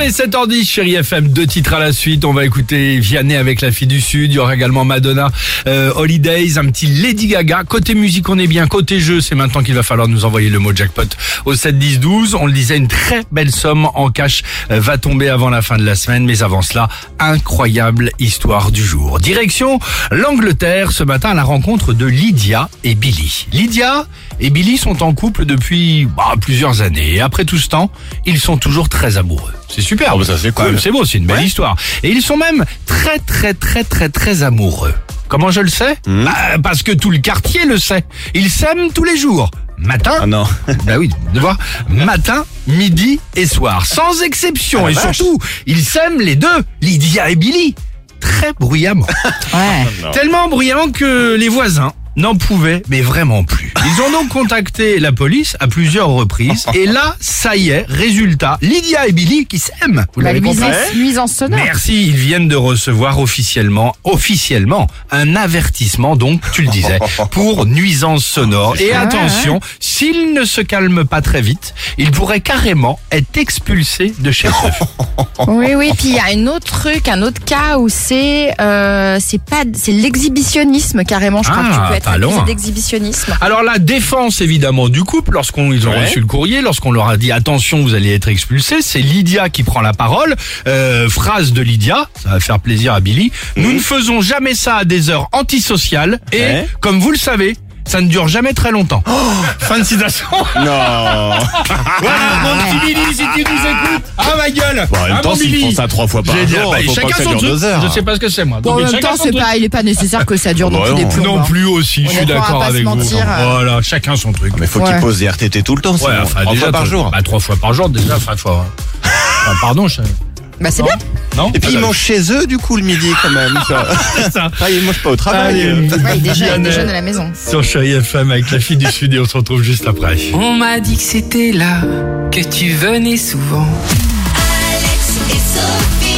Allez, 7h10, chérie FM, deux titres à la suite. On va écouter Vianney avec la fille du Sud. Il y aura également Madonna, euh, Holidays, un petit Lady Gaga. Côté musique, on est bien. Côté jeu, c'est maintenant qu'il va falloir nous envoyer le mot jackpot au 7 10 12. On le disait, une très belle somme en cash euh, va tomber avant la fin de la semaine. Mais avant cela, incroyable histoire du jour. Direction l'Angleterre ce matin à la rencontre de Lydia et Billy. Lydia et Billy sont en couple depuis bah, plusieurs années. Et après tout ce temps, ils sont toujours très amoureux. C'est super. Ah bah ça, c'est cool. C'est beau, c'est une belle Ouais. histoire. Et ils sont même très très très très très amoureux. Comment je le sais Hmm. Bah, Parce que tout le quartier le sait. Ils s'aiment tous les jours. Matin, Ah non. bah oui, de voir, matin, midi et soir, sans exception. Ah, et vache. surtout, ils s'aiment les deux, Lydia et Billy, très bruyamment. Ouais. Non. Tellement bruyamment que les voisins n'en pouvaient, mais vraiment plus. Ils ont donc contacté la police à plusieurs reprises. Et là, ça y est, résultat, Lydia et Billy qui s'aiment. Vous La l'avez compris nuisance, nuisance sonore. Merci, ils viennent de recevoir officiellement, officiellement, un avertissement, donc, tu le disais, pour nuisance sonore. Et Ah, attention, s'ils ne se calment pas très vite, ils pourraient carrément être expulsés de chez eux. Oui, oui. Puis il y a un autre truc, un autre cas où c'est, euh, c'est pas, c'est l'exhibitionnisme carrément. Je crois Ah, que tu peux être loin. d'exhibitionnisme. Alors la défense évidemment du couple, lorsqu'on ils ont Ouais. reçu le courrier, lorsqu'on leur a dit attention vous allez être expulsés, c'est Lydia qui prend la parole. Euh, phrase de Lydia, ça va faire plaisir à Billy. Nous ne faisons jamais ça à des heures antisociales et Ouais. comme vous le savez. Ça ne dure jamais très longtemps. fin de citation. Non. Voilà, mon petit Billy, si tu nous écoutes. Ah ma gueule. Bon, en même ah, temps, s'ils font ça trois fois par jour, bah, faut pas chacun que ça son dure truc. deux heures. Je sais pas ce que c'est moi. Bon, en même chacun temps, c'est pas, il est pas nécessaire que ça dure non plus des non. plombs. Non hein. plus aussi, je suis Honnêtement, on va d'accord avec se vous. mentir. Voilà, chacun son truc. Mais faut Ouais. qu'ils posent des RTT tout le temps, trois déjà, fois par jour. Bah, trois fois par jour, déjà, enfin, fois. Enfin, pardon, je... Bah c'est bien. Non Et puis ils mangent chez eux, du coup, le midi, quand même. ça. Ah, ils mangent pas au travail. Allez, Ouais, il déjeune, il Vianney déjeune à la maison. Sur Chérie FM avec la fille du Sud et on se retrouve juste après. On m'a dit que c'était là, que tu venais souvent. Alex et Sophie.